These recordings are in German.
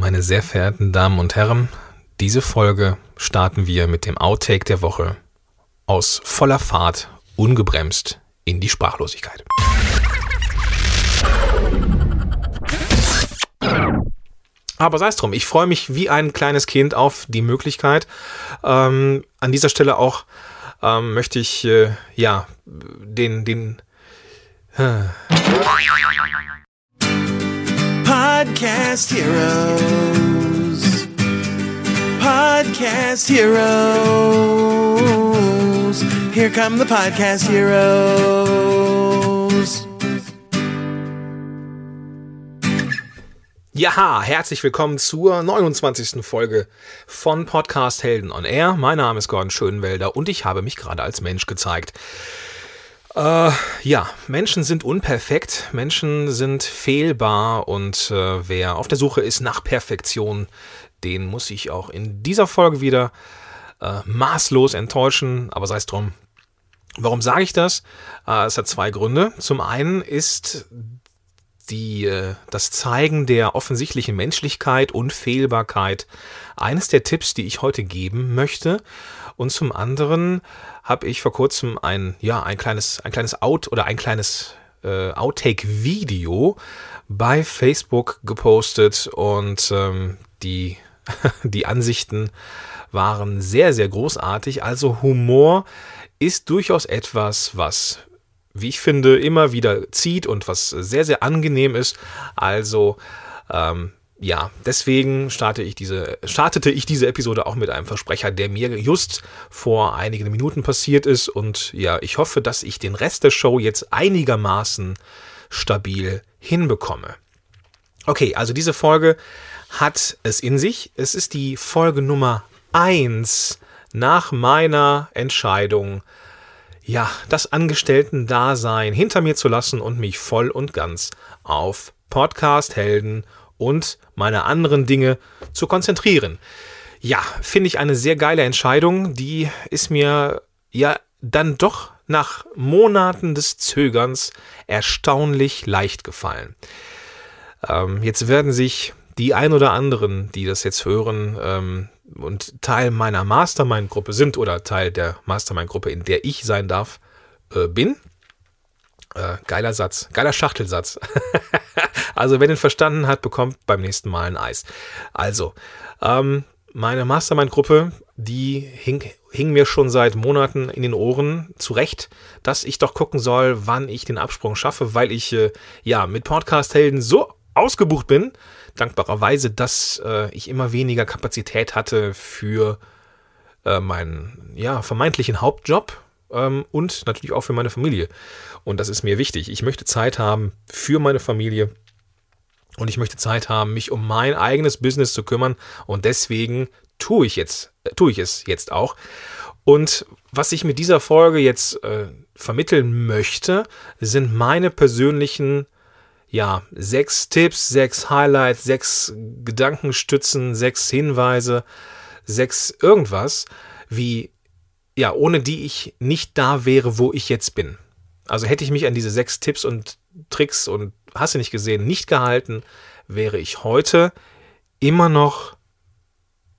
Meine sehr verehrten Damen und Herren, diese Folge starten wir mit dem Outtake der Woche aus voller Fahrt, ungebremst in die Sprachlosigkeit. Aber sei es drum, ich freue mich wie ein kleines Kind auf die Möglichkeit. Ähm, an dieser Stelle auch ähm, möchte ich äh, ja den den äh. Podcast Heroes. Podcast Heroes. Here come the Podcast Heroes. Ja, herzlich willkommen zur 29. Folge von Podcast Helden on Air. Mein Name ist Gordon Schönwelder und ich habe mich gerade als Mensch gezeigt. Äh, ja, Menschen sind unperfekt, Menschen sind fehlbar und äh, wer auf der Suche ist nach Perfektion, den muss ich auch in dieser Folge wieder äh, maßlos enttäuschen, aber sei es drum. Warum sage ich das? Äh, es hat zwei Gründe. Zum einen ist die, äh, das Zeigen der offensichtlichen Menschlichkeit und Fehlbarkeit eines der Tipps, die ich heute geben möchte. Und zum anderen habe ich vor kurzem ein, ja, ein kleines, ein kleines Out oder ein kleines äh, Outtake-Video bei Facebook gepostet und ähm, die, die Ansichten waren sehr, sehr großartig. Also Humor ist durchaus etwas, was wie ich finde, immer wieder zieht und was sehr, sehr angenehm ist. Also, ähm, ja, deswegen starte ich diese, startete ich diese Episode auch mit einem Versprecher, der mir just vor einigen Minuten passiert ist. Und ja, ich hoffe, dass ich den Rest der Show jetzt einigermaßen stabil hinbekomme. Okay, also diese Folge hat es in sich. Es ist die Folge Nummer eins nach meiner Entscheidung, ja, das Angestellten-Dasein hinter mir zu lassen und mich voll und ganz auf Podcast-Helden und meine anderen Dinge zu konzentrieren. Ja, finde ich eine sehr geile Entscheidung. Die ist mir ja dann doch nach Monaten des Zögerns erstaunlich leicht gefallen. Ähm, jetzt werden sich die ein oder anderen, die das jetzt hören, ähm, und Teil meiner Mastermind-Gruppe sind oder Teil der Mastermind-Gruppe, in der ich sein darf, äh, bin. Äh, geiler Satz, geiler Schachtelsatz. also wer den verstanden hat, bekommt beim nächsten Mal ein Eis. Also, ähm, meine Mastermind-Gruppe, die hing, hing mir schon seit Monaten in den Ohren zurecht, dass ich doch gucken soll, wann ich den Absprung schaffe, weil ich äh, ja mit Podcast-Helden so ausgebucht bin, dankbarerweise, dass äh, ich immer weniger Kapazität hatte für äh, meinen ja, vermeintlichen Hauptjob ähm, und natürlich auch für meine Familie. Und das ist mir wichtig. Ich möchte Zeit haben für meine Familie und ich möchte Zeit haben, mich um mein eigenes Business zu kümmern. Und deswegen tue ich jetzt, äh, tue ich es jetzt auch. Und was ich mit dieser Folge jetzt äh, vermitteln möchte, sind meine persönlichen ja, sechs Tipps, sechs Highlights, sechs Gedankenstützen, sechs Hinweise, sechs irgendwas, wie, ja, ohne die ich nicht da wäre, wo ich jetzt bin. Also hätte ich mich an diese sechs Tipps und Tricks und hast du nicht gesehen, nicht gehalten, wäre ich heute immer noch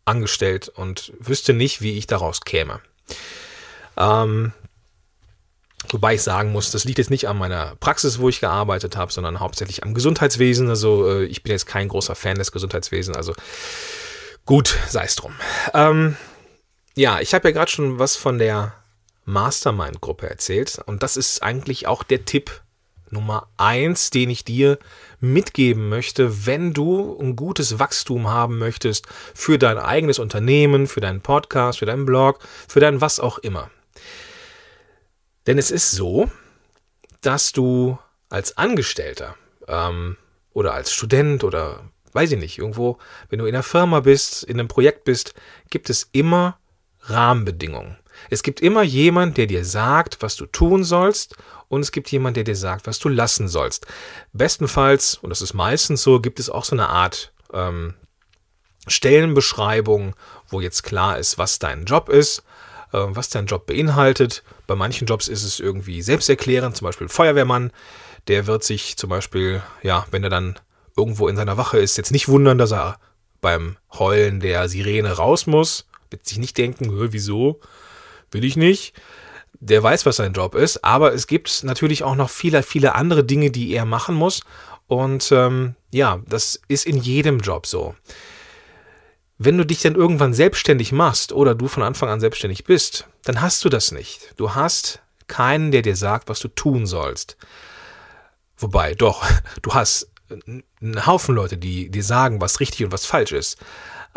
angestellt und wüsste nicht, wie ich daraus käme. Ähm, Wobei ich sagen muss, das liegt jetzt nicht an meiner Praxis, wo ich gearbeitet habe, sondern hauptsächlich am Gesundheitswesen. Also äh, ich bin jetzt kein großer Fan des Gesundheitswesens. Also gut, sei es drum. Ähm, ja, ich habe ja gerade schon was von der Mastermind-Gruppe erzählt. Und das ist eigentlich auch der Tipp Nummer eins, den ich dir mitgeben möchte, wenn du ein gutes Wachstum haben möchtest für dein eigenes Unternehmen, für deinen Podcast, für deinen Blog, für dein was auch immer. Denn es ist so, dass du als Angestellter ähm, oder als Student oder weiß ich nicht, irgendwo, wenn du in einer Firma bist, in einem Projekt bist, gibt es immer Rahmenbedingungen. Es gibt immer jemand, der dir sagt, was du tun sollst, und es gibt jemand, der dir sagt, was du lassen sollst. Bestenfalls, und das ist meistens so, gibt es auch so eine Art ähm, Stellenbeschreibung, wo jetzt klar ist, was dein Job ist, äh, was dein Job beinhaltet bei manchen Jobs ist es irgendwie selbsterklärend, zum Beispiel Feuerwehrmann. Der wird sich zum Beispiel, ja, wenn er dann irgendwo in seiner Wache ist, jetzt nicht wundern, dass er beim Heulen der Sirene raus muss, wird sich nicht denken, "Hö, wieso, will ich nicht. Der weiß, was sein Job ist, aber es gibt natürlich auch noch viele, viele andere Dinge, die er machen muss. Und ähm, ja, das ist in jedem Job so. Wenn du dich dann irgendwann selbstständig machst oder du von Anfang an selbstständig bist, dann hast du das nicht. Du hast keinen, der dir sagt, was du tun sollst. Wobei, doch, du hast einen Haufen Leute, die dir sagen, was richtig und was falsch ist.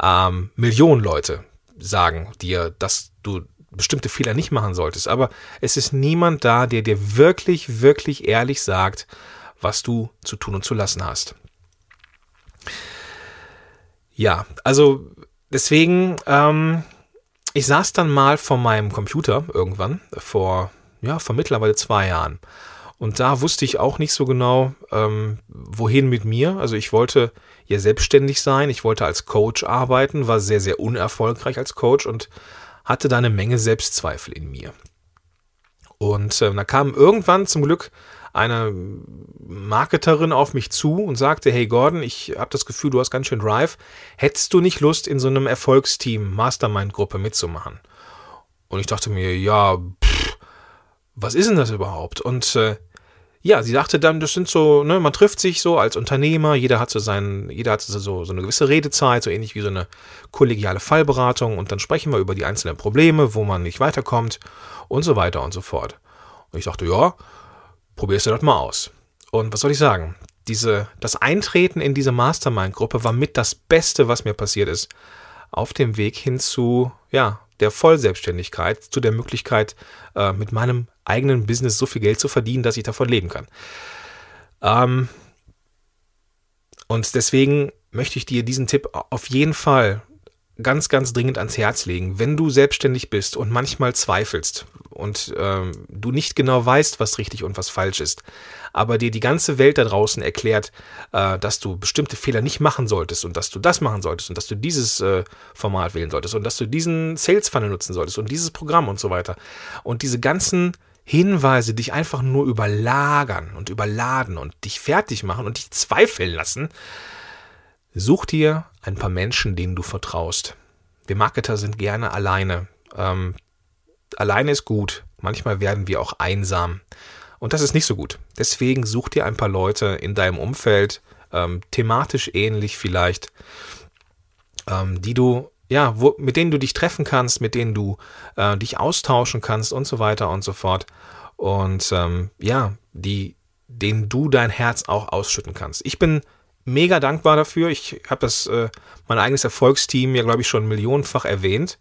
Ähm, Millionen Leute sagen dir, dass du bestimmte Fehler nicht machen solltest. Aber es ist niemand da, der dir wirklich, wirklich ehrlich sagt, was du zu tun und zu lassen hast. Ja, also deswegen, ähm, ich saß dann mal vor meinem Computer irgendwann, vor, ja, vor mittlerweile zwei Jahren. Und da wusste ich auch nicht so genau, ähm, wohin mit mir. Also ich wollte ja selbstständig sein, ich wollte als Coach arbeiten, war sehr, sehr unerfolgreich als Coach und hatte da eine Menge Selbstzweifel in mir. Und äh, da kam irgendwann zum Glück eine Marketerin auf mich zu und sagte, hey Gordon, ich habe das Gefühl, du hast ganz schön Drive. Hättest du nicht Lust, in so einem Erfolgsteam, Mastermind-Gruppe mitzumachen? Und ich dachte mir, ja, pff, was ist denn das überhaupt? Und äh, ja, sie sagte dann, das sind so, ne, man trifft sich so als Unternehmer, jeder hat so seinen, jeder hat so, so eine gewisse Redezeit, so ähnlich wie so eine kollegiale Fallberatung und dann sprechen wir über die einzelnen Probleme, wo man nicht weiterkommt und so weiter und so fort. Und ich dachte, ja, probierst du das mal aus. Und was soll ich sagen? Diese, das Eintreten in diese Mastermind-Gruppe war mit das Beste, was mir passiert ist. Auf dem Weg hin zu, ja, der Vollselbstständigkeit, zu der Möglichkeit, äh, mit meinem eigenen Business so viel Geld zu verdienen, dass ich davon leben kann. Ähm, und deswegen möchte ich dir diesen Tipp auf jeden Fall ganz, ganz dringend ans Herz legen. Wenn du selbstständig bist und manchmal zweifelst und ähm, du nicht genau weißt, was richtig und was falsch ist, aber dir die ganze Welt da draußen erklärt, äh, dass du bestimmte Fehler nicht machen solltest und dass du das machen solltest und dass du dieses äh, Format wählen solltest und dass du diesen Sales Funnel nutzen solltest und dieses Programm und so weiter. Und diese ganzen Hinweise dich einfach nur überlagern und überladen und dich fertig machen und dich zweifeln lassen, Such dir ein paar Menschen, denen du vertraust. Wir Marketer sind gerne alleine. Ähm, alleine ist gut. Manchmal werden wir auch einsam. Und das ist nicht so gut. Deswegen such dir ein paar Leute in deinem Umfeld, ähm, thematisch ähnlich vielleicht, ähm, die du, ja, wo, mit denen du dich treffen kannst, mit denen du äh, dich austauschen kannst und so weiter und so fort. Und ähm, ja, die, denen du dein Herz auch ausschütten kannst. Ich bin mega dankbar dafür. Ich habe das, äh, mein eigenes Erfolgsteam ja, glaube ich, schon millionenfach erwähnt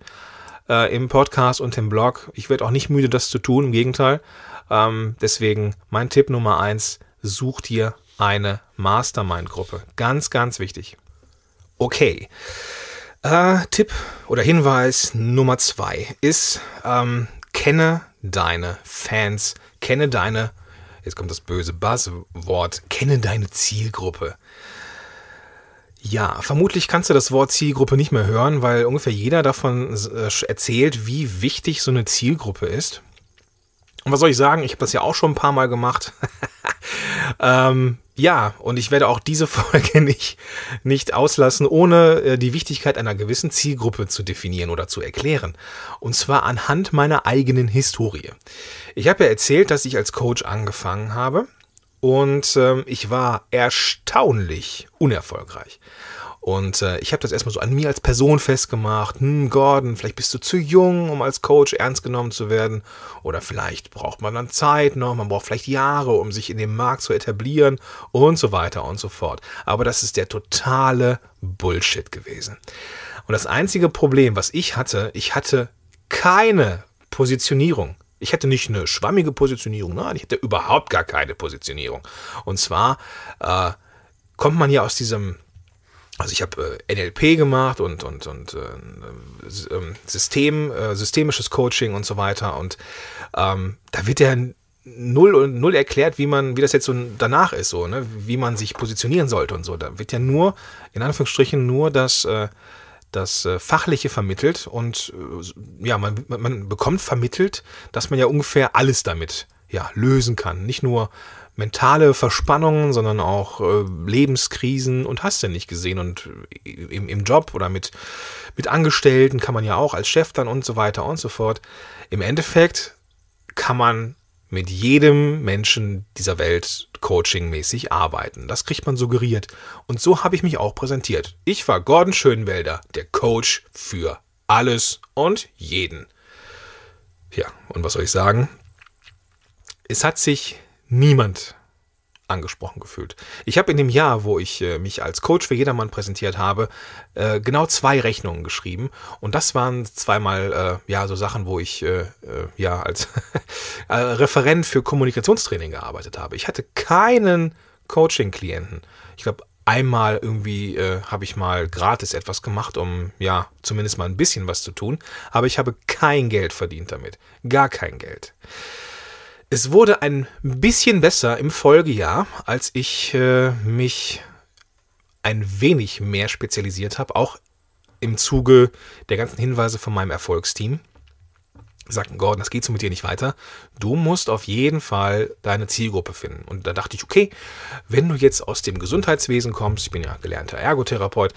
äh, im Podcast und im Blog. Ich werde auch nicht müde, das zu tun, im Gegenteil. Ähm, deswegen mein Tipp Nummer eins, such dir eine Mastermind-Gruppe. Ganz, ganz wichtig. Okay. Äh, Tipp oder Hinweis Nummer zwei ist, ähm, kenne deine Fans, kenne deine, jetzt kommt das böse Buzzwort, kenne deine Zielgruppe. Ja, vermutlich kannst du das Wort Zielgruppe nicht mehr hören, weil ungefähr jeder davon äh, erzählt, wie wichtig so eine Zielgruppe ist. Und was soll ich sagen? Ich habe das ja auch schon ein paar Mal gemacht. ähm, ja, und ich werde auch diese Folge nicht, nicht auslassen, ohne äh, die Wichtigkeit einer gewissen Zielgruppe zu definieren oder zu erklären. Und zwar anhand meiner eigenen Historie. Ich habe ja erzählt, dass ich als Coach angefangen habe und ähm, ich war erstaunlich unerfolgreich. Und äh, ich habe das erstmal so an mir als Person festgemacht. Hm, Gordon, vielleicht bist du zu jung, um als Coach ernst genommen zu werden. Oder vielleicht braucht man dann Zeit noch, man braucht vielleicht Jahre, um sich in dem Markt zu etablieren und so weiter und so fort. Aber das ist der totale Bullshit gewesen. Und das einzige Problem, was ich hatte, ich hatte keine Positionierung. Ich hätte nicht eine schwammige Positionierung, nein, ich hätte überhaupt gar keine Positionierung. Und zwar äh, kommt man ja aus diesem, also ich habe äh, NLP gemacht und, und, und äh, ähm, System, äh, systemisches Coaching und so weiter. Und ähm, da wird ja null null erklärt, wie man, wie das jetzt so danach ist, so, ne, wie man sich positionieren sollte und so. Da wird ja nur, in Anführungsstrichen, nur das äh, das äh, Fachliche vermittelt und äh, ja, man, man bekommt vermittelt, dass man ja ungefähr alles damit ja, lösen kann. Nicht nur mentale Verspannungen, sondern auch äh, Lebenskrisen und hast du nicht gesehen. Und im, im Job oder mit, mit Angestellten kann man ja auch als Chef dann und so weiter und so fort. Im Endeffekt kann man mit jedem Menschen dieser Welt coachingmäßig arbeiten. Das kriegt man suggeriert. Und so habe ich mich auch präsentiert. Ich war Gordon Schönwelder, der Coach für alles und jeden. Ja, und was soll ich sagen? Es hat sich niemand angesprochen gefühlt. Ich habe in dem Jahr, wo ich äh, mich als Coach für jedermann präsentiert habe, äh, genau zwei Rechnungen geschrieben und das waren zweimal äh, ja so Sachen, wo ich ja als Referent für Kommunikationstraining gearbeitet habe. Ich hatte keinen Coaching-Klienten. Ich glaube einmal irgendwie habe ich mal gratis etwas gemacht, um ja zumindest mal ein bisschen was zu tun, aber ich habe kein Geld verdient damit, gar kein Geld. Es wurde ein bisschen besser im Folgejahr, als ich äh, mich ein wenig mehr spezialisiert habe, auch im Zuge der ganzen Hinweise von meinem Erfolgsteam. Sagten Gordon, das geht so mit dir nicht weiter. Du musst auf jeden Fall deine Zielgruppe finden. Und da dachte ich, okay, wenn du jetzt aus dem Gesundheitswesen kommst, ich bin ja gelernter Ergotherapeut,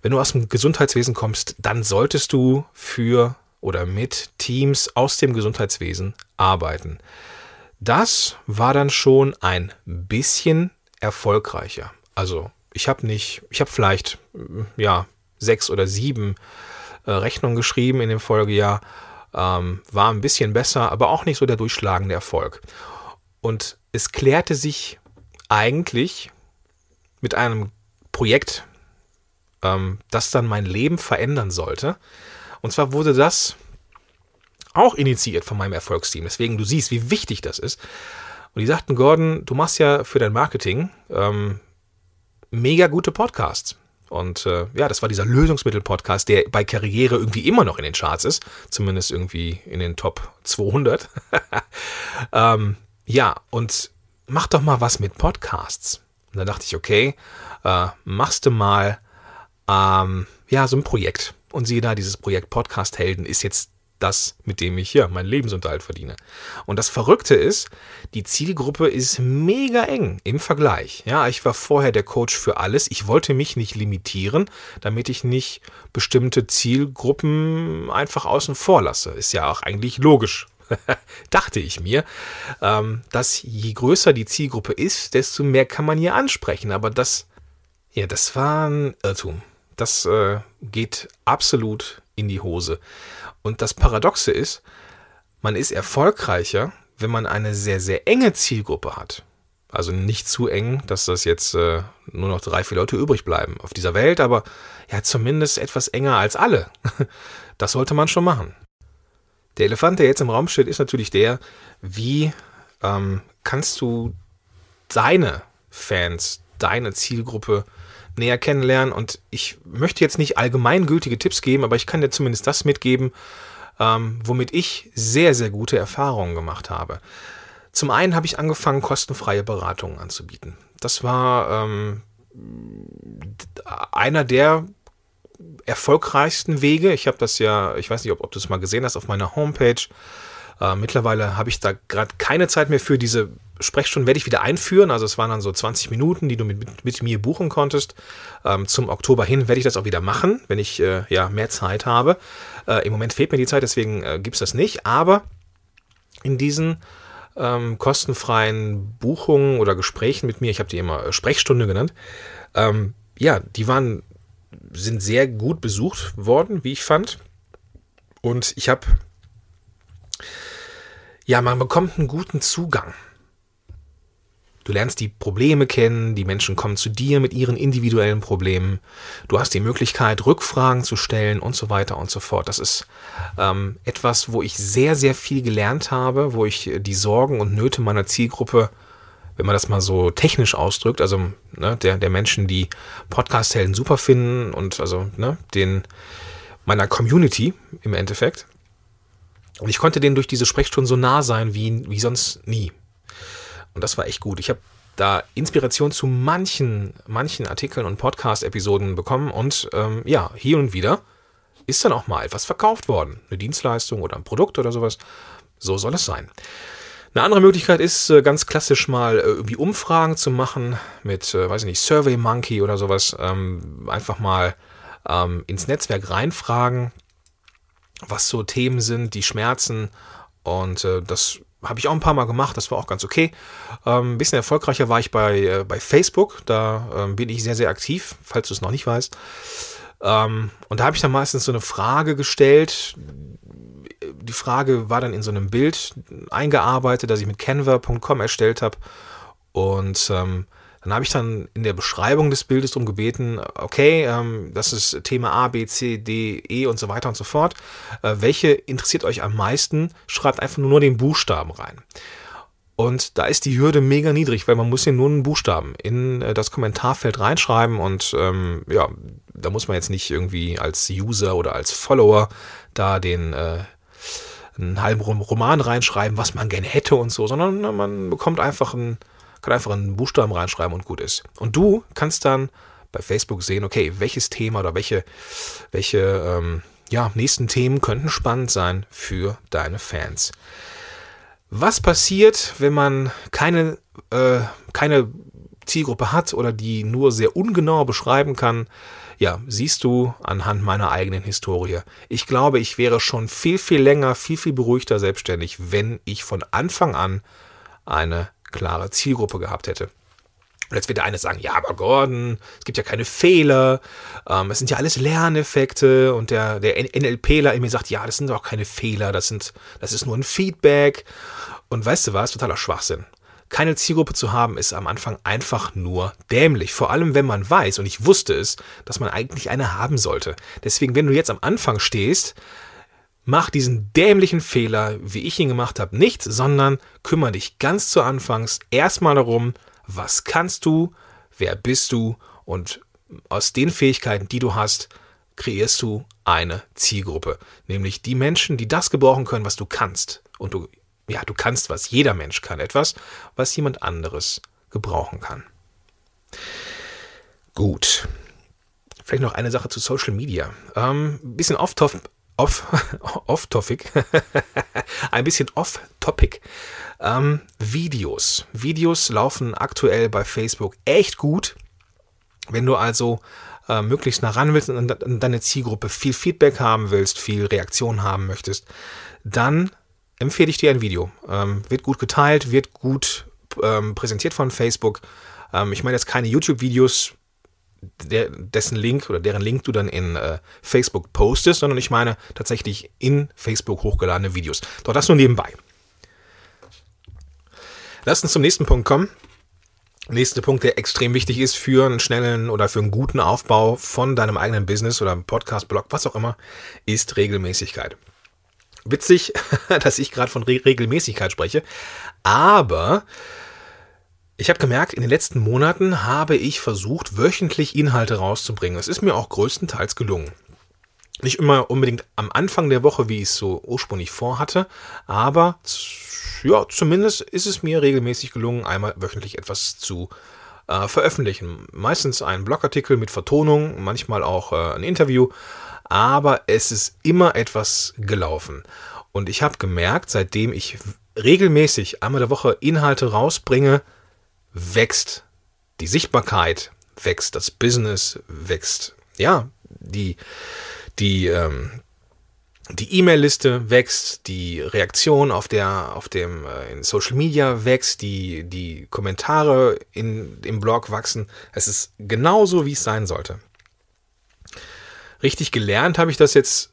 wenn du aus dem Gesundheitswesen kommst, dann solltest du für oder mit Teams aus dem Gesundheitswesen arbeiten. Das war dann schon ein bisschen erfolgreicher. Also ich habe nicht, ich habe vielleicht ja sechs oder sieben äh, Rechnungen geschrieben in dem Folgejahr, ähm, war ein bisschen besser, aber auch nicht so der durchschlagende Erfolg. Und es klärte sich eigentlich mit einem Projekt, ähm, das dann mein Leben verändern sollte. Und zwar wurde das auch initiiert von meinem Erfolgsteam. Deswegen, du siehst, wie wichtig das ist. Und die sagten, Gordon, du machst ja für dein Marketing ähm, mega gute Podcasts. Und äh, ja, das war dieser Lösungsmittel-Podcast, der bei Karriere irgendwie immer noch in den Charts ist. Zumindest irgendwie in den Top 200. ähm, ja, und mach doch mal was mit Podcasts. Und dann dachte ich, okay, äh, machst du mal ähm, ja, so ein Projekt. Und siehe da, dieses Projekt Podcast Helden ist jetzt das, mit dem ich hier meinen Lebensunterhalt verdiene. Und das Verrückte ist, die Zielgruppe ist mega eng im Vergleich. Ja, ich war vorher der Coach für alles. Ich wollte mich nicht limitieren, damit ich nicht bestimmte Zielgruppen einfach außen vor lasse. Ist ja auch eigentlich logisch. dachte ich mir, ähm, dass je größer die Zielgruppe ist, desto mehr kann man hier ansprechen. Aber das, ja, das war ein Irrtum. Das äh, geht absolut in die Hose. Und das Paradoxe ist, man ist erfolgreicher, wenn man eine sehr, sehr enge Zielgruppe hat. Also nicht zu eng, dass das jetzt äh, nur noch drei, vier Leute übrig bleiben auf dieser Welt, aber ja, zumindest etwas enger als alle. Das sollte man schon machen. Der Elefant, der jetzt im Raum steht, ist natürlich der, wie ähm, kannst du deine Fans, deine Zielgruppe näher kennenlernen. Und ich möchte jetzt nicht allgemeingültige Tipps geben, aber ich kann dir zumindest das mitgeben, ähm, womit ich sehr, sehr gute Erfahrungen gemacht habe. Zum einen habe ich angefangen, kostenfreie Beratungen anzubieten. Das war ähm, einer der erfolgreichsten Wege. Ich habe das ja, ich weiß nicht, ob, ob du es mal gesehen hast auf meiner Homepage. Äh, mittlerweile habe ich da gerade keine Zeit mehr für diese Sprechstunden werde ich wieder einführen. Also es waren dann so 20 Minuten, die du mit, mit, mir buchen konntest. Ähm, zum Oktober hin werde ich das auch wieder machen, wenn ich äh, ja mehr Zeit habe. Äh, Im Moment fehlt mir die Zeit, deswegen äh, gibt es das nicht. Aber in diesen ähm, kostenfreien Buchungen oder Gesprächen mit mir, ich habe die immer äh, Sprechstunde genannt, ähm, ja, die waren, sind sehr gut besucht worden, wie ich fand. Und ich habe, ja, man bekommt einen guten Zugang Du lernst die Probleme kennen, die Menschen kommen zu dir mit ihren individuellen Problemen. Du hast die Möglichkeit, Rückfragen zu stellen und so weiter und so fort. Das ist ähm, etwas, wo ich sehr, sehr viel gelernt habe, wo ich die Sorgen und Nöte meiner Zielgruppe, wenn man das mal so technisch ausdrückt, also ne, der, der Menschen, die Podcast-Helden super finden und also ne, den meiner Community im Endeffekt. Und ich konnte denen durch diese Sprechstunden so nah sein wie, wie sonst nie. Und das war echt gut. Ich habe da Inspiration zu manchen, manchen Artikeln und Podcast-Episoden bekommen und ähm, ja, hier und wieder ist dann auch mal etwas verkauft worden. Eine Dienstleistung oder ein Produkt oder sowas. So soll es sein. Eine andere Möglichkeit ist, äh, ganz klassisch mal äh, irgendwie Umfragen zu machen mit, äh, weiß ich nicht, Survey Monkey oder sowas. Ähm, einfach mal ähm, ins Netzwerk reinfragen, was so Themen sind, die schmerzen. Und äh, das habe ich auch ein paar Mal gemacht, das war auch ganz okay. Ähm, ein bisschen erfolgreicher war ich bei, äh, bei Facebook, da ähm, bin ich sehr, sehr aktiv, falls du es noch nicht weißt. Ähm, und da habe ich dann meistens so eine Frage gestellt, die Frage war dann in so einem Bild eingearbeitet, das ich mit canva.com erstellt habe. Und ähm, dann habe ich dann in der Beschreibung des Bildes darum gebeten, okay, ähm, das ist Thema A, B, C, D, E und so weiter und so fort. Äh, welche interessiert euch am meisten? Schreibt einfach nur den Buchstaben rein. Und da ist die Hürde mega niedrig, weil man muss hier nur einen Buchstaben in äh, das Kommentarfeld reinschreiben und ähm, ja, da muss man jetzt nicht irgendwie als User oder als Follower da den äh, einen halben Roman reinschreiben, was man gerne hätte und so, sondern man bekommt einfach einen, kann einfach einen Buchstaben reinschreiben und gut ist. Und du kannst dann bei Facebook sehen, okay, welches Thema oder welche, welche ähm, ja, nächsten Themen könnten spannend sein für deine Fans. Was passiert, wenn man keine, äh, keine Zielgruppe hat oder die nur sehr ungenau beschreiben kann? Ja, siehst du anhand meiner eigenen Historie. Ich glaube, ich wäre schon viel, viel länger, viel, viel beruhigter selbstständig, wenn ich von Anfang an eine klare Zielgruppe gehabt hätte. Und jetzt wird der eine sagen, ja, aber Gordon, es gibt ja keine Fehler, ähm, es sind ja alles Lerneffekte und der, der NLPler in mir sagt, ja, das sind doch keine Fehler, das, sind, das ist nur ein Feedback. Und weißt du was, totaler Schwachsinn keine Zielgruppe zu haben, ist am Anfang einfach nur dämlich. Vor allem, wenn man weiß, und ich wusste es, dass man eigentlich eine haben sollte. Deswegen, wenn du jetzt am Anfang stehst, mach diesen dämlichen Fehler, wie ich ihn gemacht habe, nicht, sondern kümmere dich ganz zu Anfangs erstmal darum, was kannst du, wer bist du und aus den Fähigkeiten, die du hast, kreierst du eine Zielgruppe. Nämlich die Menschen, die das gebrauchen können, was du kannst. Und du ja, du kannst was, jeder Mensch kann etwas, was jemand anderes gebrauchen kann. Gut. Vielleicht noch eine Sache zu Social Media. Ähm, bisschen off-topic. Off, off ein bisschen off-topic. Ähm, Videos. Videos laufen aktuell bei Facebook echt gut. Wenn du also äh, möglichst nah ran willst und deine Zielgruppe viel Feedback haben willst, viel Reaktion haben möchtest, dann empfehle ich dir ein Video. Ähm, wird gut geteilt, wird gut ähm, präsentiert von Facebook. Ähm, ich meine jetzt keine YouTube-Videos, der, dessen Link oder deren Link du dann in äh, Facebook postest, sondern ich meine tatsächlich in Facebook hochgeladene Videos. Doch das nur nebenbei. Lass uns zum nächsten Punkt kommen. Nächster Punkt, der extrem wichtig ist für einen schnellen oder für einen guten Aufbau von deinem eigenen Business oder Podcast, Blog, was auch immer, ist Regelmäßigkeit. Witzig, dass ich gerade von Re Regelmäßigkeit spreche. Aber ich habe gemerkt, in den letzten Monaten habe ich versucht, wöchentlich Inhalte rauszubringen. Es ist mir auch größtenteils gelungen. Nicht immer unbedingt am Anfang der Woche, wie ich es so ursprünglich vorhatte, aber ja, zumindest ist es mir regelmäßig gelungen, einmal wöchentlich etwas zu äh, veröffentlichen. Meistens einen Blogartikel mit Vertonung, manchmal auch äh, ein Interview aber es ist immer etwas gelaufen. Und ich habe gemerkt, seitdem ich regelmäßig einmal der Woche Inhalte rausbringe, wächst die Sichtbarkeit, wächst das Business, wächst ja die die ähm, die E-Mail-Liste wächst, die Reaktion auf der auf dem äh, in Social Media wächst, die die Kommentare in im Blog wachsen. Es ist genauso wie es sein sollte. Richtig gelernt habe ich das jetzt,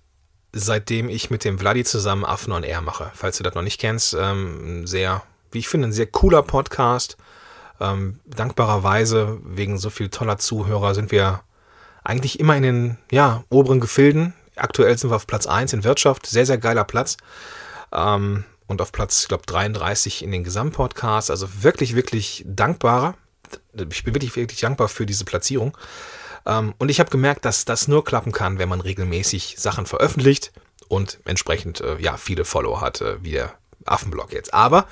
seitdem ich mit dem Vladi zusammen Affen on Air mache. Falls du das noch nicht kennst, ähm, sehr, wie ich finde, ein sehr cooler Podcast. Ähm, dankbarerweise, wegen so viel toller Zuhörer, sind wir eigentlich immer in den ja, oberen Gefilden. Aktuell sind wir auf Platz 1 in Wirtschaft. Sehr, sehr geiler Platz. Ähm, und auf Platz, ich glaube, 33 in den Gesamtpodcasts. Also wirklich, wirklich dankbarer. Ich bin wirklich, wirklich dankbar für diese Platzierung. Ähm, und ich habe gemerkt, dass das nur klappen kann, wenn man regelmäßig Sachen veröffentlicht und entsprechend äh, ja viele Follower hat, äh, wie der Affenblog jetzt. Aber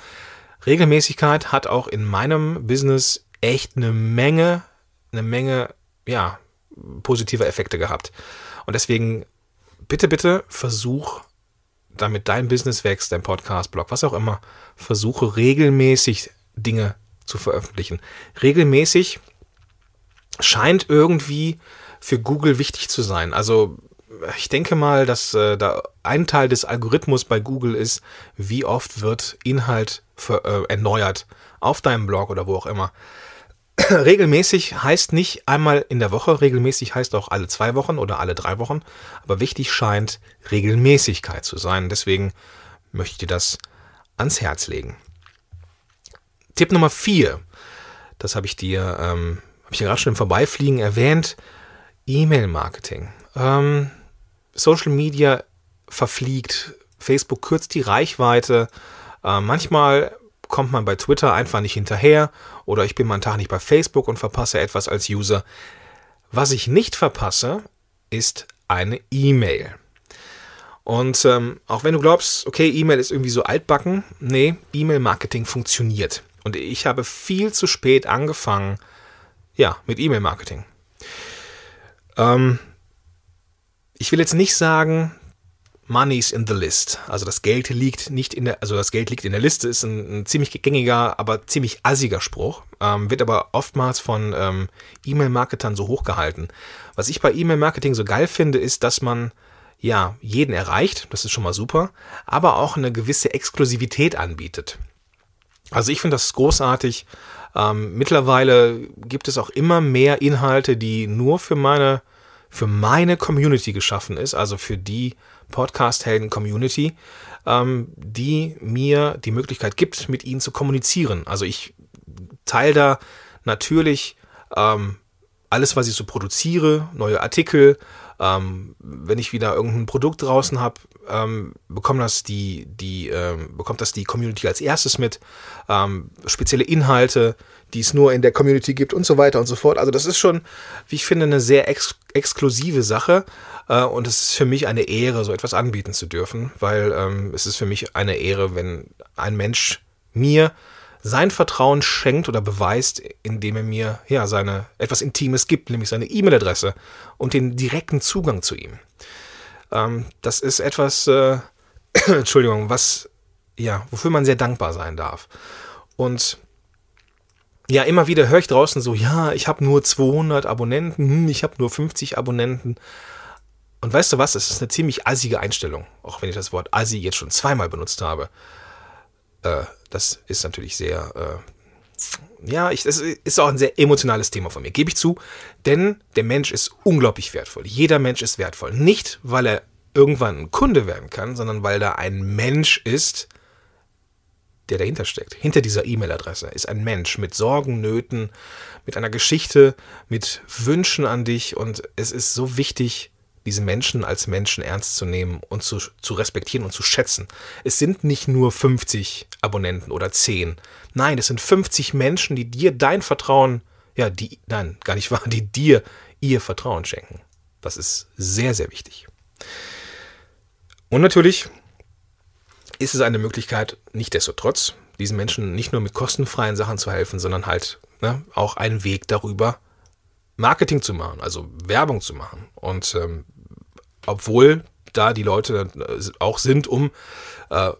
Regelmäßigkeit hat auch in meinem Business echt eine Menge, eine Menge, ja, positiver Effekte gehabt. Und deswegen bitte, bitte versuch damit dein Business wächst, dein Podcast, Blog, was auch immer, versuche regelmäßig Dinge zu veröffentlichen. Regelmäßig scheint irgendwie für Google wichtig zu sein. Also ich denke mal, dass äh, da ein Teil des Algorithmus bei Google ist, wie oft wird Inhalt für, äh, erneuert auf deinem Blog oder wo auch immer. regelmäßig heißt nicht einmal in der Woche, regelmäßig heißt auch alle zwei Wochen oder alle drei Wochen, aber wichtig scheint Regelmäßigkeit zu sein. Deswegen möchte ich dir das ans Herz legen. Tipp Nummer vier, das habe ich dir, ähm, habe ich ja gerade schon im Vorbeifliegen erwähnt, E-Mail-Marketing. Ähm, Social Media verfliegt, Facebook kürzt die Reichweite, äh, manchmal kommt man bei Twitter einfach nicht hinterher oder ich bin mal einen Tag nicht bei Facebook und verpasse etwas als User. Was ich nicht verpasse, ist eine E-Mail. Und ähm, auch wenn du glaubst, okay, E-Mail ist irgendwie so altbacken, nee, E-Mail-Marketing funktioniert. Und ich habe viel zu spät angefangen, ja, mit E-Mail-Marketing. Ähm, ich will jetzt nicht sagen, Money's in the List. Also das Geld liegt nicht in der, also das Geld liegt in der Liste, ist ein, ein ziemlich gängiger, aber ziemlich assiger Spruch, ähm, wird aber oftmals von ähm, E-Mail-Marketern so hochgehalten. Was ich bei E-Mail-Marketing so geil finde, ist, dass man ja jeden erreicht, das ist schon mal super, aber auch eine gewisse Exklusivität anbietet. Also ich finde das großartig. Ähm, mittlerweile gibt es auch immer mehr Inhalte, die nur für meine, für meine Community geschaffen ist, also für die, Podcast-Helden-Community, ähm, die mir die Möglichkeit gibt, mit ihnen zu kommunizieren. Also ich teile da natürlich ähm, alles, was ich so produziere, neue Artikel. Ähm, wenn ich wieder irgendein Produkt draußen habe, ähm, bekommt das die, die, ähm, bekommt das die Community als erstes mit. Ähm, spezielle Inhalte, die es nur in der Community gibt und so weiter und so fort. Also das ist schon, wie ich finde, eine sehr ex exklusive Sache. Äh, und es ist für mich eine Ehre, so etwas anbieten zu dürfen, weil ähm, es ist für mich eine Ehre, wenn ein Mensch mir sein Vertrauen schenkt oder beweist, indem er mir ja seine etwas Intimes gibt, nämlich seine E-Mail-Adresse und den direkten Zugang zu ihm. Ähm, das ist etwas, äh, Entschuldigung, was ja, wofür man sehr dankbar sein darf. Und ja, immer wieder höre ich draußen so, ja, ich habe nur 200 Abonnenten, hm, ich habe nur 50 Abonnenten. Und weißt du was, es ist eine ziemlich assige Einstellung, auch wenn ich das Wort assi jetzt schon zweimal benutzt habe. Äh, das ist natürlich sehr, äh, ja, ich, das ist auch ein sehr emotionales Thema von mir, gebe ich zu, denn der Mensch ist unglaublich wertvoll. Jeder Mensch ist wertvoll. Nicht, weil er irgendwann ein Kunde werden kann, sondern weil da ein Mensch ist, der dahinter steckt. Hinter dieser E-Mail-Adresse ist ein Mensch mit Sorgen, Nöten, mit einer Geschichte, mit Wünschen an dich und es ist so wichtig, diese Menschen als Menschen ernst zu nehmen und zu, zu respektieren und zu schätzen. Es sind nicht nur 50 Abonnenten oder 10. Nein, es sind 50 Menschen, die dir dein Vertrauen, ja, die, nein, gar nicht wahr, die dir ihr Vertrauen schenken. Das ist sehr, sehr wichtig. Und natürlich ist es eine Möglichkeit, nicht destotrotz, diesen Menschen nicht nur mit kostenfreien Sachen zu helfen, sondern halt ne, auch einen Weg darüber, Marketing zu machen, also Werbung zu machen. Und ähm, obwohl da die Leute auch sind, um äh,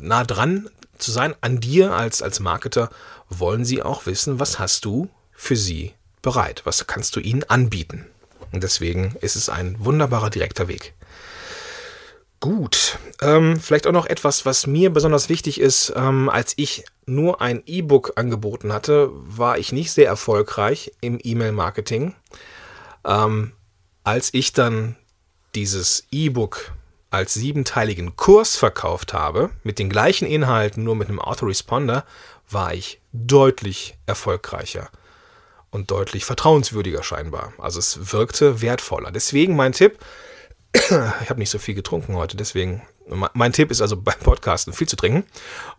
nah dran zu sein an dir als, als Marketer, wollen sie auch wissen, was hast du für sie bereit, was kannst du ihnen anbieten. Und deswegen ist es ein wunderbarer direkter Weg. Gut, ähm, vielleicht auch noch etwas, was mir besonders wichtig ist. Ähm, als ich nur ein E-Book angeboten hatte, war ich nicht sehr erfolgreich im E-Mail-Marketing. Ähm, als ich dann dieses E-Book als siebenteiligen Kurs verkauft habe, mit den gleichen Inhalten, nur mit einem Autoresponder, war ich deutlich erfolgreicher und deutlich vertrauenswürdiger scheinbar. Also es wirkte wertvoller. Deswegen mein Tipp, ich habe nicht so viel getrunken heute, deswegen mein Tipp ist also beim Podcasten viel zu trinken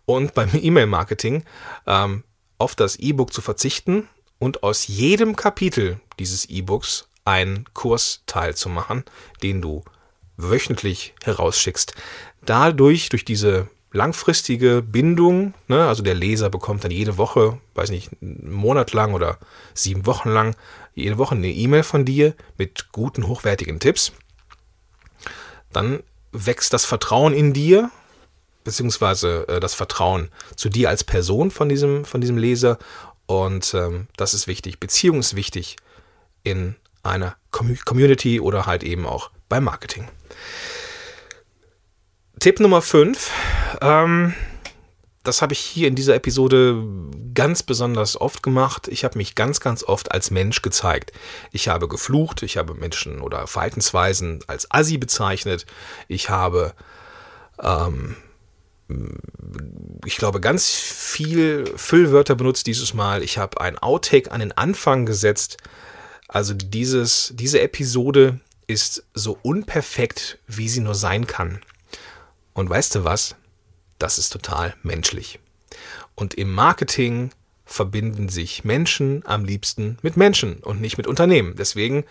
und beim E-Mail-Marketing ähm, auf das E-Book zu verzichten und aus jedem Kapitel dieses E-Books einen Kursteil zu machen, den du wöchentlich herausschickst. Dadurch, durch diese langfristige Bindung, ne, also der Leser bekommt dann jede Woche, weiß nicht, einen Monat lang oder sieben Wochen lang, jede Woche eine E-Mail von dir mit guten, hochwertigen Tipps dann wächst das Vertrauen in dir, beziehungsweise äh, das Vertrauen zu dir als Person von diesem, von diesem Leser. Und ähm, das ist wichtig. Beziehung ist wichtig in einer Community oder halt eben auch beim Marketing. Tipp Nummer 5. Ähm, das habe ich hier in dieser Episode ganz besonders oft gemacht. Ich habe mich ganz, ganz oft als Mensch gezeigt. Ich habe geflucht, ich habe Menschen oder Verhaltensweisen als Assi bezeichnet. Ich habe, ähm, ich glaube, ganz viel Füllwörter benutzt dieses Mal. Ich habe ein Outtake an den Anfang gesetzt. Also dieses, diese Episode ist so unperfekt, wie sie nur sein kann. Und weißt du was? Das ist total menschlich. Und im Marketing verbinden sich Menschen am liebsten mit Menschen und nicht mit Unternehmen. Deswegen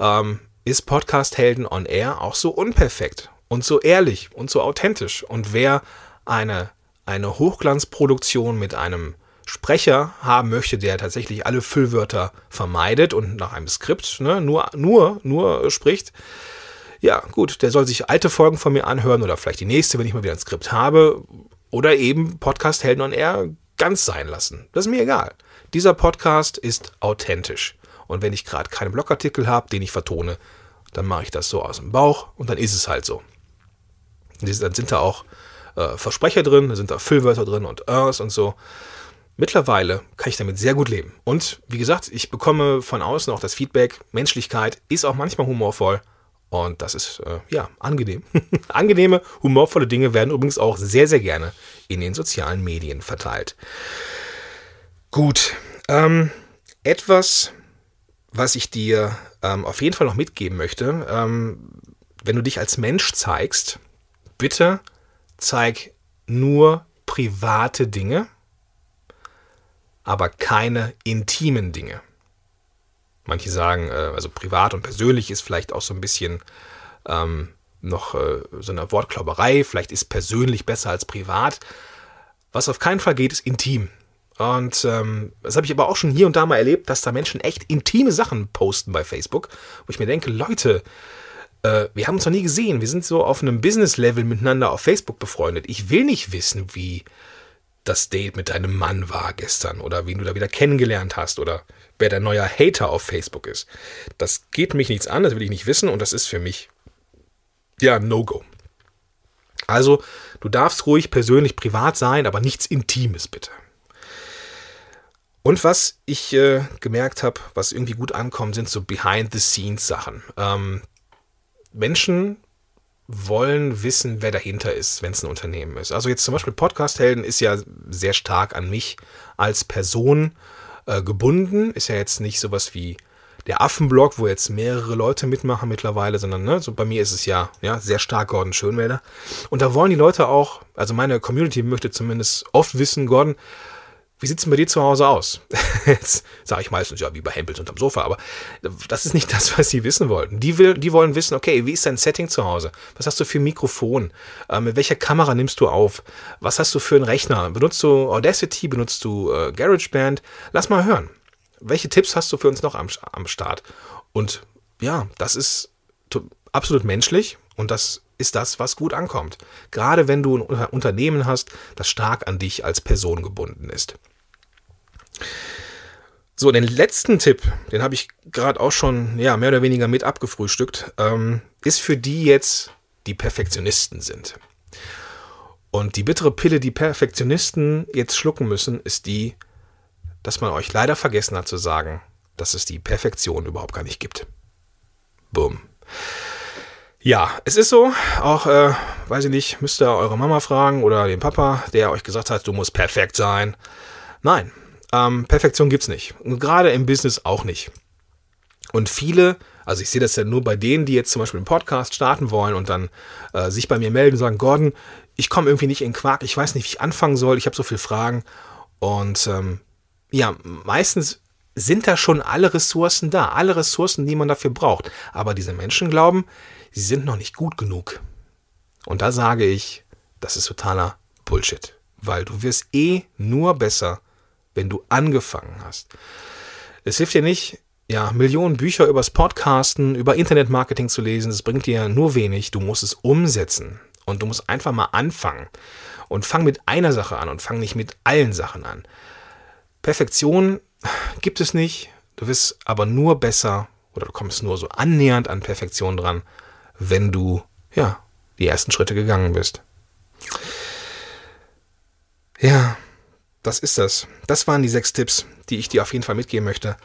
ähm, ist Podcast Helden on Air auch so unperfekt und so ehrlich und so authentisch. Und wer eine, eine Hochglanzproduktion mit einem Sprecher haben möchte, der tatsächlich alle Füllwörter vermeidet und nach einem Skript ne, nur, nur, nur spricht, ja, gut, der soll sich alte Folgen von mir anhören oder vielleicht die nächste, wenn ich mal wieder ein Skript habe. Oder eben Podcast Helden on Air ganz sein lassen. Das ist mir egal. Dieser Podcast ist authentisch. Und wenn ich gerade keinen Blogartikel habe, den ich vertone, dann mache ich das so aus dem Bauch und dann ist es halt so. Dann sind da auch äh, Versprecher drin, da sind da Füllwörter drin und Ers und so. Mittlerweile kann ich damit sehr gut leben. Und wie gesagt, ich bekomme von außen auch das Feedback, Menschlichkeit ist auch manchmal humorvoll. Und das ist, äh, ja, angenehm. Angenehme, humorvolle Dinge werden übrigens auch sehr, sehr gerne in den sozialen Medien verteilt. Gut, ähm, etwas, was ich dir ähm, auf jeden Fall noch mitgeben möchte, ähm, wenn du dich als Mensch zeigst, bitte zeig nur private Dinge, aber keine intimen Dinge. Manche sagen, äh, also privat und persönlich ist vielleicht auch so ein bisschen ähm, noch äh, so eine Wortklauberei. Vielleicht ist persönlich besser als privat. Was auf keinen Fall geht, ist intim. Und ähm, das habe ich aber auch schon hier und da mal erlebt, dass da Menschen echt intime Sachen posten bei Facebook, wo ich mir denke, Leute, äh, wir haben uns noch nie gesehen. Wir sind so auf einem Business-Level miteinander auf Facebook befreundet. Ich will nicht wissen, wie das Date mit deinem Mann war gestern oder wen du da wieder kennengelernt hast oder wer der neue Hater auf Facebook ist. Das geht mich nichts an, das will ich nicht wissen und das ist für mich ja No-Go. Also, du darfst ruhig persönlich privat sein, aber nichts Intimes bitte. Und was ich äh, gemerkt habe, was irgendwie gut ankommt, sind so Behind-the-Scenes-Sachen. Ähm, Menschen wollen wissen, wer dahinter ist, wenn es ein Unternehmen ist. Also jetzt zum Beispiel Podcast-Helden ist ja sehr stark an mich als Person äh, gebunden. Ist ja jetzt nicht sowas wie der Affenblog, wo jetzt mehrere Leute mitmachen mittlerweile, sondern ne, so bei mir ist es ja, ja sehr stark Gordon Schönwälder. Und da wollen die Leute auch, also meine Community möchte zumindest oft wissen, Gordon, wie sieht es bei dir zu Hause aus? Jetzt sage ich meistens, ja, wie bei Hempels unterm Sofa, aber das ist nicht das, was sie wissen wollten. Die, will, die wollen wissen, okay, wie ist dein Setting zu Hause? Was hast du für ein Mikrofon? Äh, mit welcher Kamera nimmst du auf? Was hast du für einen Rechner? Benutzt du Audacity? Benutzt du äh, GarageBand? Lass mal hören. Welche Tipps hast du für uns noch am, am Start? Und ja, das ist absolut menschlich und das ist das, was gut ankommt. Gerade wenn du ein Unternehmen hast, das stark an dich als Person gebunden ist. So, den letzten Tipp, den habe ich gerade auch schon ja, mehr oder weniger mit abgefrühstückt, ähm, ist für die jetzt, die Perfektionisten sind. Und die bittere Pille, die Perfektionisten jetzt schlucken müssen, ist die, dass man euch leider vergessen hat zu sagen, dass es die Perfektion überhaupt gar nicht gibt. Boom. Ja, es ist so. Auch, äh, weiß ich nicht, müsst ihr eure Mama fragen oder den Papa, der euch gesagt hat, du musst perfekt sein. Nein, ähm, Perfektion gibt's nicht. Und gerade im Business auch nicht. Und viele, also ich sehe das ja nur bei denen, die jetzt zum Beispiel einen Podcast starten wollen und dann äh, sich bei mir melden und sagen, Gordon, ich komme irgendwie nicht in Quark, ich weiß nicht, wie ich anfangen soll, ich habe so viele Fragen. Und ähm, ja, meistens sind da schon alle Ressourcen da, alle Ressourcen, die man dafür braucht. Aber diese Menschen glauben, sie sind noch nicht gut genug. Und da sage ich, das ist totaler Bullshit. Weil du wirst eh nur besser, wenn du angefangen hast. Es hilft dir nicht, ja, Millionen Bücher übers Podcasten, über Internetmarketing zu lesen, das bringt dir nur wenig. Du musst es umsetzen. Und du musst einfach mal anfangen. Und fang mit einer Sache an und fang nicht mit allen Sachen an. Perfektion gibt es nicht. Du wirst aber nur besser oder du kommst nur so annähernd an Perfektion dran, wenn du, ja, die ersten Schritte gegangen bist. Ja, das ist das. Das waren die sechs Tipps, die ich dir auf jeden Fall mitgeben möchte.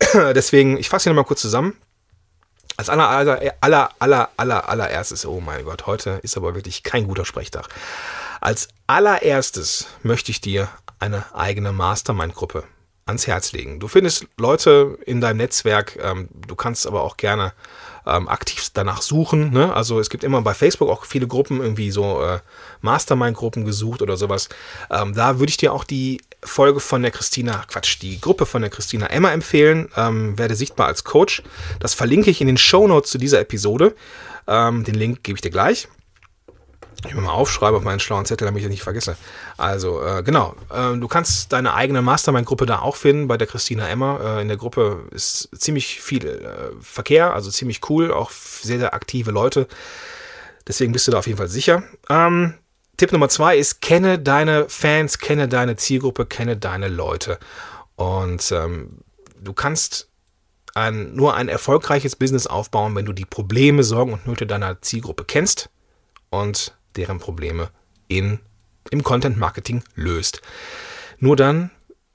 Deswegen, ich fasse hier nochmal kurz zusammen. Als aller, aller, aller, aller, aller, allererstes, oh mein Gott, heute ist aber wirklich kein guter Sprechtag. Als allererstes möchte ich dir eine eigene Mastermind-Gruppe ans Herz legen. Du findest Leute in deinem Netzwerk, ähm, du kannst aber auch gerne ähm, aktiv danach suchen. Ne? Also es gibt immer bei Facebook auch viele Gruppen, irgendwie so äh, Mastermind-Gruppen gesucht oder sowas. Ähm, da würde ich dir auch die Folge von der Christina, Quatsch, die Gruppe von der Christina Emma empfehlen. Ähm, werde sichtbar als Coach. Das verlinke ich in den Show Notes zu dieser Episode. Ähm, den Link gebe ich dir gleich. Ich will mal aufschreiben auf meinen schlauen Zettel, damit ich das nicht vergesse. Also, äh, genau. Äh, du kannst deine eigene Mastermind-Gruppe da auch finden, bei der Christina Emmer. Äh, in der Gruppe ist ziemlich viel äh, Verkehr, also ziemlich cool, auch sehr, sehr aktive Leute. Deswegen bist du da auf jeden Fall sicher. Ähm, Tipp Nummer zwei ist, kenne deine Fans, kenne deine Zielgruppe, kenne deine Leute. Und ähm, du kannst ein, nur ein erfolgreiches Business aufbauen, wenn du die Probleme, Sorgen und Nöte deiner Zielgruppe kennst und deren Probleme in, im Content Marketing löst. Nur dann,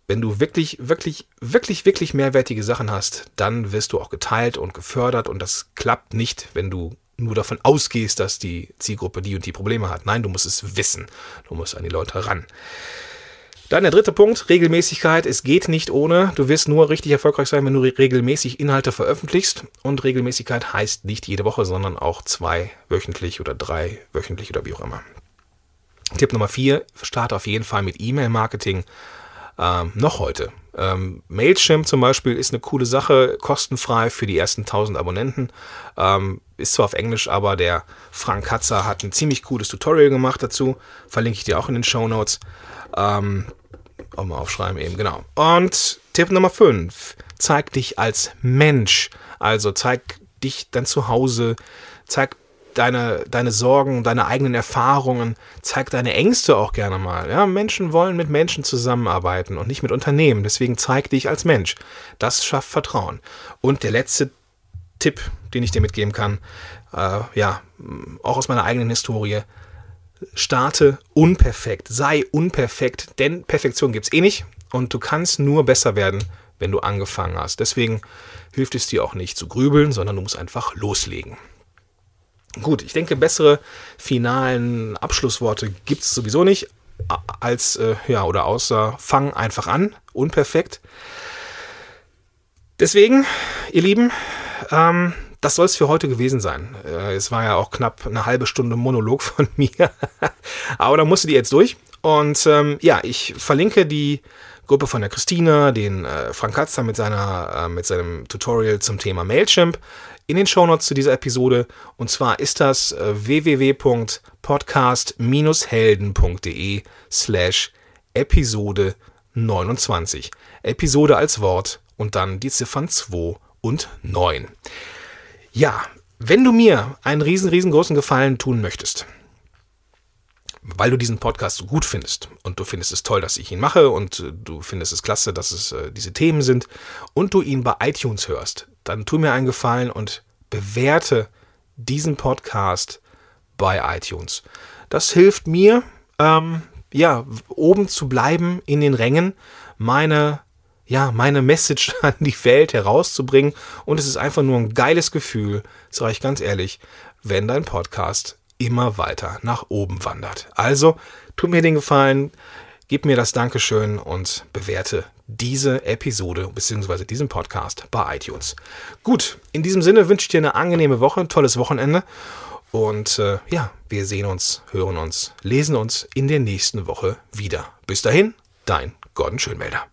wenn du wirklich, wirklich, wirklich, wirklich mehrwertige Sachen hast, dann wirst du auch geteilt und gefördert und das klappt nicht, wenn du nur davon ausgehst, dass die Zielgruppe die und die Probleme hat. Nein, du musst es wissen. Du musst an die Leute ran. Dann der dritte Punkt, Regelmäßigkeit. Es geht nicht ohne. Du wirst nur richtig erfolgreich sein, wenn du regelmäßig Inhalte veröffentlichst. Und Regelmäßigkeit heißt nicht jede Woche, sondern auch zwei wöchentlich oder drei wöchentlich oder wie auch immer. Tipp Nummer vier, starte auf jeden Fall mit E-Mail-Marketing. Ähm, noch heute. Ähm, Mailchimp zum Beispiel ist eine coole Sache, kostenfrei für die ersten 1000 Abonnenten. Ähm, ist zwar auf Englisch, aber der Frank Katzer hat ein ziemlich cooles Tutorial gemacht dazu. Verlinke ich dir auch in den Show Notes. Ähm, auch mal aufschreiben eben, genau. Und Tipp Nummer 5. Zeig dich als Mensch. Also zeig dich dann zu Hause. Zeig deine, deine Sorgen, deine eigenen Erfahrungen, zeig deine Ängste auch gerne mal. Ja, Menschen wollen mit Menschen zusammenarbeiten und nicht mit Unternehmen. Deswegen zeig dich als Mensch. Das schafft Vertrauen. Und der letzte Tipp, den ich dir mitgeben kann, äh, ja, auch aus meiner eigenen Historie, starte unperfekt, sei unperfekt, denn Perfektion gibt es eh nicht und du kannst nur besser werden, wenn du angefangen hast. Deswegen hilft es dir auch nicht zu grübeln, sondern du musst einfach loslegen. Gut, ich denke, bessere finalen Abschlussworte gibt es sowieso nicht, als, äh, ja, oder außer fang einfach an, unperfekt. Deswegen, ihr Lieben, ähm, das soll es für heute gewesen sein. Äh, es war ja auch knapp eine halbe Stunde Monolog von mir, aber da musste die jetzt durch. Und ähm, ja, ich verlinke die Gruppe von der Christina, den äh, Frank Katzer mit, äh, mit seinem Tutorial zum Thema Mailchimp in den Shownotes zu dieser Episode. Und zwar ist das äh, www.podcast-helden.de slash Episode 29. Episode als Wort und dann die Ziffern 2 und 9. Ja, wenn du mir einen riesen, riesengroßen Gefallen tun möchtest, weil du diesen Podcast so gut findest und du findest es toll, dass ich ihn mache und äh, du findest es klasse, dass es äh, diese Themen sind und du ihn bei iTunes hörst, dann tu mir einen Gefallen und bewerte diesen Podcast bei iTunes. Das hilft mir, ähm, ja, oben zu bleiben in den Rängen, meine, ja, meine Message an die Welt herauszubringen. Und es ist einfach nur ein geiles Gefühl, sage ich ganz ehrlich, wenn dein Podcast immer weiter nach oben wandert. Also, tu mir den Gefallen, gib mir das Dankeschön und bewerte diese Episode bzw. diesen Podcast bei iTunes. Gut, in diesem Sinne wünsche ich dir eine angenehme Woche, ein tolles Wochenende und äh, ja, wir sehen uns, hören uns, lesen uns in der nächsten Woche wieder. Bis dahin, dein Gordon Schönmelder.